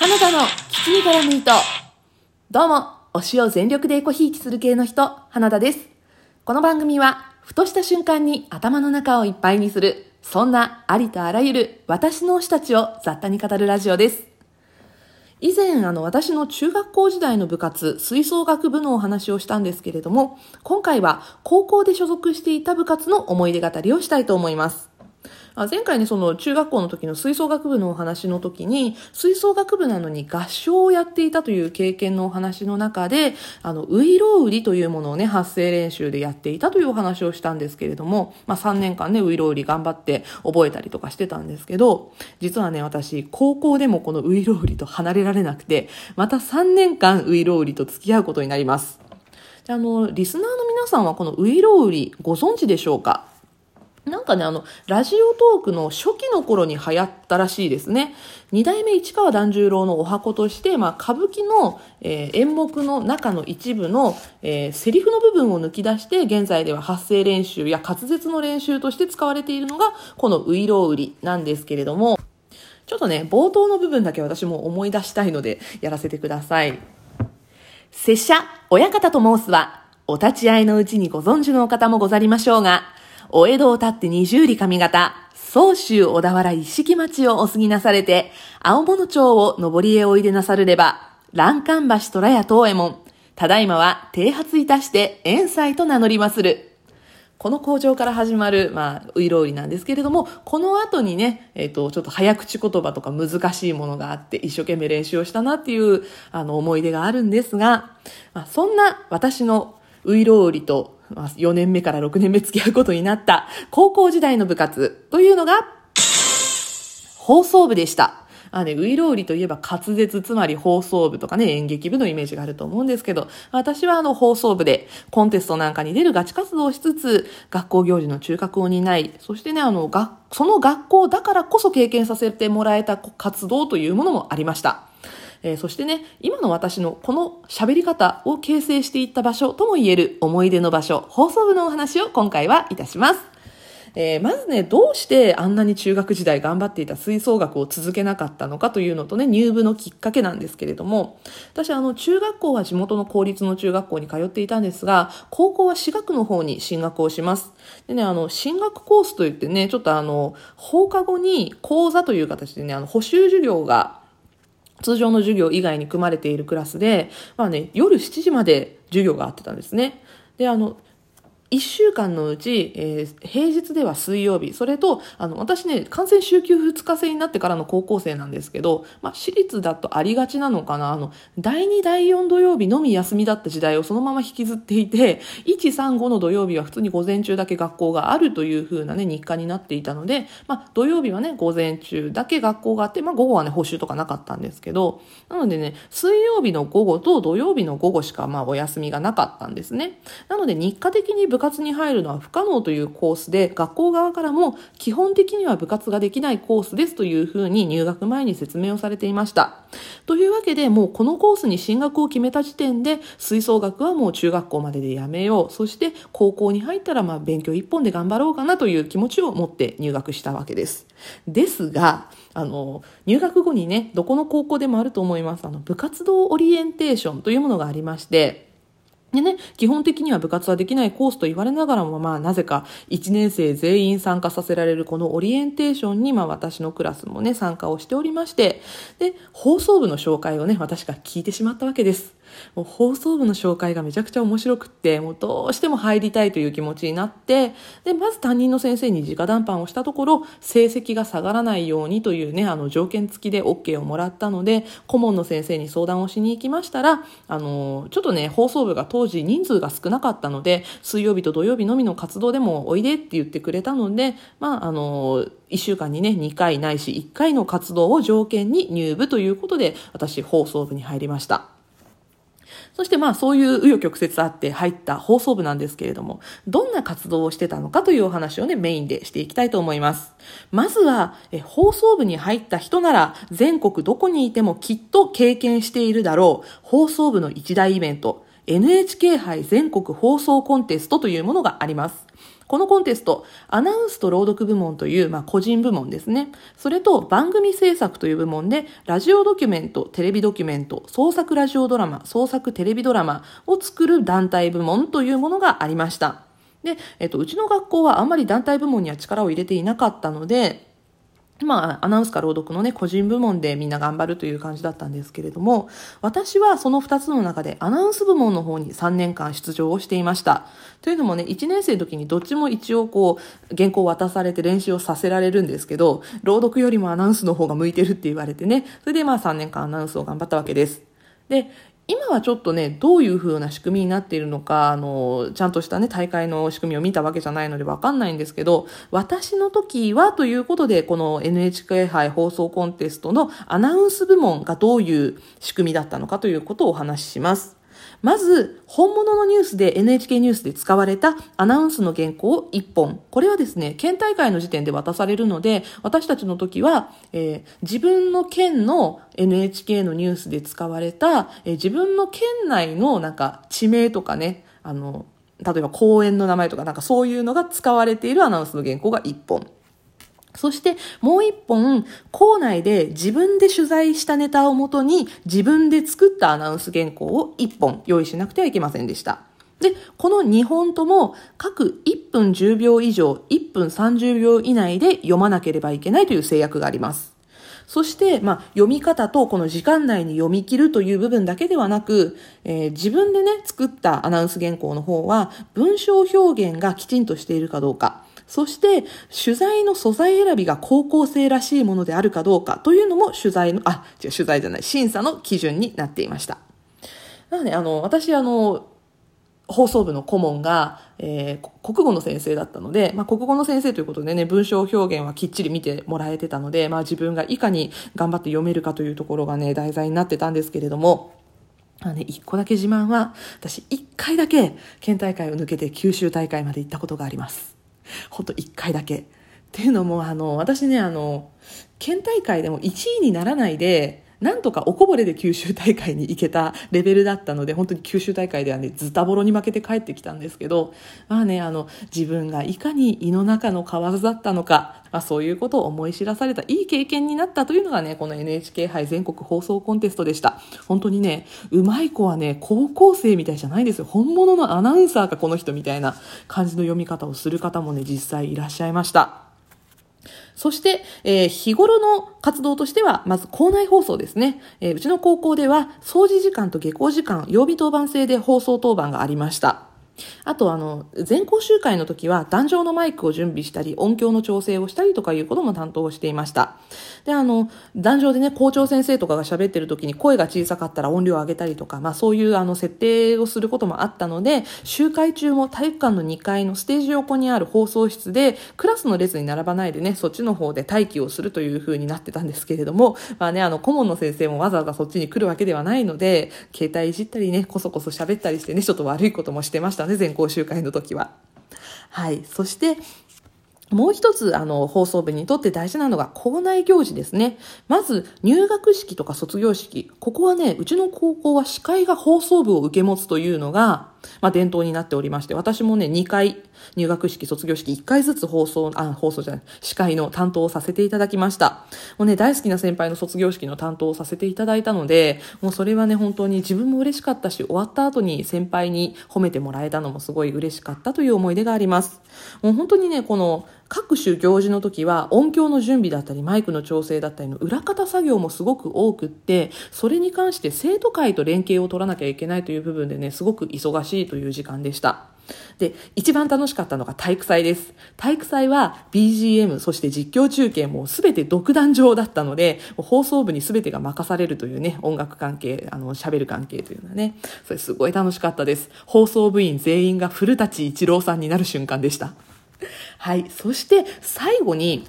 花田の吉にからむいと。どうも、推しを全力でエコひいきする系の人、花田です。この番組は、ふとした瞬間に頭の中をいっぱいにする、そんなありとあらゆる私の推したちを雑多に語るラジオです。以前、あの、私の中学校時代の部活、吹奏楽部のお話をしたんですけれども、今回は高校で所属していた部活の思い出語りをしたいと思います。あ前回ね、その中学校の時の吹奏楽部のお話の時に、吹奏楽部なのに合唱をやっていたという経験のお話の中で、あの、ウイロウリというものをね、発声練習でやっていたというお話をしたんですけれども、まあ3年間ね、ウイロウリ頑張って覚えたりとかしてたんですけど、実はね、私、高校でもこのウイロウリと離れられなくて、また3年間ウイロウリと付き合うことになります。あの、リスナーの皆さんはこのウイロウリご存知でしょうか？なんかね、あの、ラジオトークの初期の頃に流行ったらしいですね。二代目市川團十郎のお箱として、まあ、歌舞伎の、えー、演目の中の一部の、えー、セリフの部分を抜き出して、現在では発声練習や滑舌の練習として使われているのが、このウイロウリなんですけれども、ちょっとね、冒頭の部分だけ私も思い出したいので、やらせてください。拙者、親方と申すは、お立ち会いのうちにご存知のお方もござりましょうが、お江戸を立って二十里上方、総州小田原一式町をお過ぎなされて、青物町を上りへおいでなさるれば、欄干橋虎屋東右衛門、ただいまは停発いたして遠斎と名乗りまする。この工場から始まる、まあ、ういろうりなんですけれども、この後にね、えっ、ー、と、ちょっと早口言葉とか難しいものがあって、一生懸命練習をしたなっていう、あの、思い出があるんですが、まあ、そんな私のういろうりとまあ、4年目から6年目付き合うことになった高校時代の部活というのが、放送部でした。あね、ウイロウリといえば滑舌、つまり放送部とかね、演劇部のイメージがあると思うんですけど、私はあの放送部でコンテストなんかに出るガチ活動をしつつ、学校行事の中核を担い、そしてね、あの、が、その学校だからこそ経験させてもらえた活動というものもありました。えー、そしてね、今の私のこの喋り方を形成していった場所とも言える思い出の場所、放送部のお話を今回はいたします。えー、まずね、どうしてあんなに中学時代頑張っていた吹奏楽を続けなかったのかというのとね、入部のきっかけなんですけれども、私あの、中学校は地元の公立の中学校に通っていたんですが、高校は私学の方に進学をします。でね、あの、進学コースといってね、ちょっとあの、放課後に講座という形でね、あの、補習授業が通常の授業以外に組まれているクラスで、まあね、夜7時まで授業があってたんですね。で、あの、1週間のうち、えー、平日では水曜日、それと、あの、私ね、完全週休2日制になってからの高校生なんですけど、まあ、私立だとありがちなのかな、あの、第2、第4土曜日のみ休みだった時代をそのまま引きずっていて、1、3、5の土曜日は普通に午前中だけ学校があるという風なね、日課になっていたので、まあ、土曜日はね、午前中だけ学校があって、まあ、午後はね、補習とかなかったんですけど、なのでね、水曜日の午後と土曜日の午後しか、まあ、お休みがなかったんですね。なので、日課的に部部活に入るのは不可能というコースで、学校側からも基本的には部活ができないコースですというふうに入学前に説明をされていました。というわけで、もうこのコースに進学を決めた時点で、吹奏楽はもう中学校まででやめよう。そして高校に入ったらまあ勉強一本で頑張ろうかなという気持ちを持って入学したわけです。ですが、あの、入学後にね、どこの高校でもあると思います。あの、部活動オリエンテーションというものがありまして、でね、基本的には部活はできないコースと言われながらも、まあ、なぜか1年生全員参加させられるこのオリエンテーションに、まあ、私のクラスもね、参加をしておりまして、で、放送部の紹介をね、私が聞いてしまったわけです。もう放送部の紹介がめちゃくちゃ面白くって、もうどうしても入りたいという気持ちになって、で、まず担任の先生に直談判をしたところ、成績が下がらないようにというね、あの条件付きで OK をもらったので、顧問の先生に相談をしに行きましたら、あの、ちょっとね、放送部が当時人数が少なかったので、水曜日と土曜日のみの活動でもおいでって言ってくれたので、まあ、あの、1週間にね、2回ないし1回の活動を条件に入部ということで、私放送部に入りました。そしてまあそういう紆余曲折あって入った放送部なんですけれども、どんな活動をしてたのかというお話をね、メインでしていきたいと思います。まずは、え放送部に入った人なら、全国どこにいてもきっと経験しているだろう、放送部の一大イベント、NHK 杯全国放送コンテストというものがあります。このコンテスト、アナウンスと朗読部門という、まあ、個人部門ですね。それと番組制作という部門で、ラジオドキュメント、テレビドキュメント、創作ラジオドラマ、創作テレビドラマを作る団体部門というものがありました。で、えっと、うちの学校はあんまり団体部門には力を入れていなかったので、まあ、アナウンスか朗読のね、個人部門でみんな頑張るという感じだったんですけれども、私はその2つの中でアナウンス部門の方に3年間出場をしていました。というのもね、1年生の時にどっちも一応こう、原稿を渡されて練習をさせられるんですけど、朗読よりもアナウンスの方が向いてるって言われてね、それでまあ3年間アナウンスを頑張ったわけです。で、今はちょっとね、どういう風な仕組みになっているのか、あの、ちゃんとしたね、大会の仕組みを見たわけじゃないのでわかんないんですけど、私の時はということで、この NHK 杯放送コンテストのアナウンス部門がどういう仕組みだったのかということをお話しします。まず、本物のニュースで NHK ニュースで使われたアナウンスの原稿を1本。これはですね、県大会の時点で渡されるので、私たちの時は、えー、自分の県の NHK のニュースで使われた、えー、自分の県内のなんか地名とかね、あの、例えば公園の名前とかなんかそういうのが使われているアナウンスの原稿が1本。そしてもう一本、校内で自分で取材したネタをもとに自分で作ったアナウンス原稿を一本用意しなくてはいけませんでした。で、この2本とも各1分10秒以上、1分30秒以内で読まなければいけないという制約があります。そして、まあ、読み方とこの時間内に読み切るという部分だけではなく、えー、自分でね、作ったアナウンス原稿の方は、文章表現がきちんとしているかどうか、そして、取材の素材選びが高校生らしいものであるかどうかというのも取材の、あ、違う、取材じゃない、審査の基準になっていました。なので、あの、私、あの、放送部の顧問が、えー、国語の先生だったので、まあ、国語の先生ということでね、文章表現はきっちり見てもらえてたので、まあ、自分がいかに頑張って読めるかというところがね、題材になってたんですけれども、あのね、一個だけ自慢は、私一回だけ県大会を抜けて九州大会まで行ったことがあります。ほんと1回だけ。っていうのも、あの、私ね、あの、県大会でも1位にならないで、なんとかおこぼれで九州大会に行けたレベルだったので、本当に九州大会ではね、ズタボロに負けて帰ってきたんですけど、まあね、あの、自分がいかに胃の中の蛙だったのか、まあそういうことを思い知らされたいい経験になったというのがね、この NHK 杯全国放送コンテストでした。本当にね、うまい子はね、高校生みたいじゃないですよ。本物のアナウンサーかこの人みたいな感じの読み方をする方もね、実際いらっしゃいました。そして、えー、日頃の活動としては、まず校内放送ですね。えー、うちの高校では、掃除時間と下校時間、曜日当番制で放送当番がありました。あと、あの、全校集会の時は、壇上のマイクを準備したり、音響の調整をしたりとかいうことも担当していました。で、あの、壇上でね、校長先生とかが喋ってる時に声が小さかったら音量を上げたりとか、まあそういうあの設定をすることもあったので、集会中も体育館の2階のステージ横にある放送室で、クラスの列に並ばないでね、そっちの方で待機をするという風になってたんですけれども、まあね、あの、顧問の先生もわざわざそっちに来るわけではないので、携帯いじったりね、こそこそ喋ったりしてね、ちょっと悪いこともしてましたね、全校集会の時は。はい。そして、もう一つ、あの、放送部にとって大事なのが校内行事ですね。まず、入学式とか卒業式。ここはね、うちの高校は司会が放送部を受け持つというのが、まあ、伝統になっておりまして、私もね、2回、入学式、卒業式、1回ずつ放送、あ、放送じゃない、司会の担当をさせていただきました。もうね、大好きな先輩の卒業式の担当をさせていただいたので、もうそれはね、本当に自分も嬉しかったし、終わった後に先輩に褒めてもらえたのもすごい嬉しかったという思い出があります。もう本当にね、この、各種行事の時は音響の準備だったりマイクの調整だったりの裏方作業もすごく多くってそれに関して生徒会と連携を取らなきゃいけないという部分でねすごく忙しいという時間でした。で、一番楽しかったのが体育祭です。体育祭は BGM、そして実況中継も全て独壇場だったので、放送部に全てが任されるというね、音楽関係、あの、喋る関係というのはね、それすごい楽しかったです。放送部員全員が古舘一郎さんになる瞬間でした。はい。そして最後に、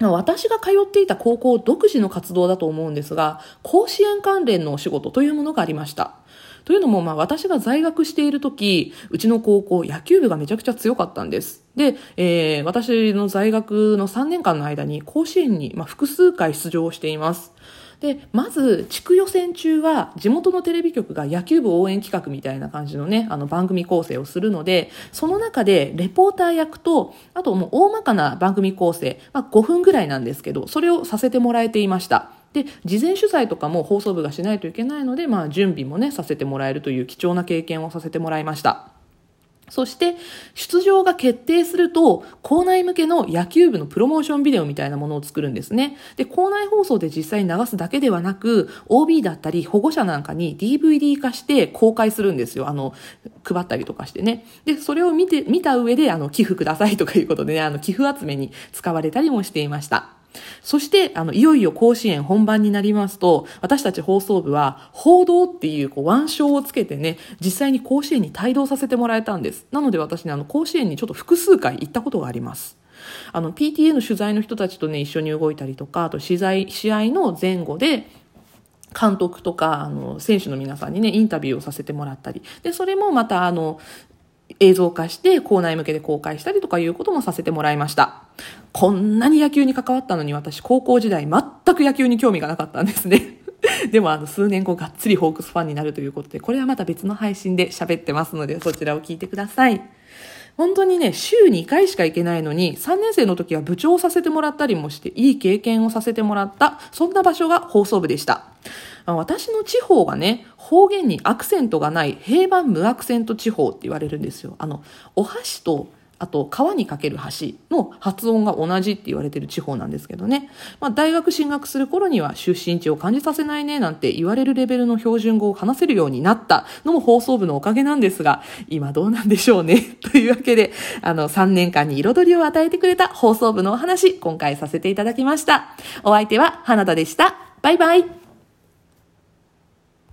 私が通っていた高校独自の活動だと思うんですが、甲子園関連のお仕事というものがありました。というのも、まあ私が在学している時、うちの高校野球部がめちゃくちゃ強かったんです。で、えー、私の在学の3年間の間に甲子園に、まあ、複数回出場しています。で、まず、地区予選中は、地元のテレビ局が野球部応援企画みたいな感じのね、あの番組構成をするので、その中で、レポーター役と、あともう大まかな番組構成、まあ5分ぐらいなんですけど、それをさせてもらえていました。で、事前取材とかも放送部がしないといけないので、まあ準備もね、させてもらえるという貴重な経験をさせてもらいました。そして、出場が決定すると、校内向けの野球部のプロモーションビデオみたいなものを作るんですね。で、校内放送で実際に流すだけではなく、OB だったり保護者なんかに DVD 化して公開するんですよ。あの、配ったりとかしてね。で、それを見て、見た上で、あの、寄付くださいとかいうことでね、あの、寄付集めに使われたりもしていました。そして、あの、いよいよ甲子園本番になりますと、私たち放送部は、報道っていうこう腕章をつけてね、実際に甲子園に帯同させてもらえたんです。なので私ね、あの、甲子園にちょっと複数回行ったことがあります。あの、PTA の取材の人たちとね、一緒に動いたりとか、あと、取材、試合の前後で、監督とか、あの、選手の皆さんにね、インタビューをさせてもらったり。で、それもまた、あの、映像化して校内向けで公開したりとかいうこともさせてもらいました。こんなに野球に関わったのに私高校時代全く野球に興味がなかったんですね。でもあの数年後がっつりホークスファンになるということで、これはまた別の配信で喋ってますので、そちらを聞いてください。本当にね、週2回しか行けないのに、3年生の時は部長をさせてもらったりもして、いい経験をさせてもらった、そんな場所が放送部でした。私の地方がね、方言にアクセントがない平板無アクセント地方って言われるんですよ。あの、お箸とあと、川にかける橋の発音が同じって言われてる地方なんですけどね。まあ、大学進学する頃には出身地を感じさせないねなんて言われるレベルの標準語を話せるようになったのも放送部のおかげなんですが、今どうなんでしょうね。というわけで、あの、3年間に彩りを与えてくれた放送部のお話、今回させていただきました。お相手は花田でした。バイバイ。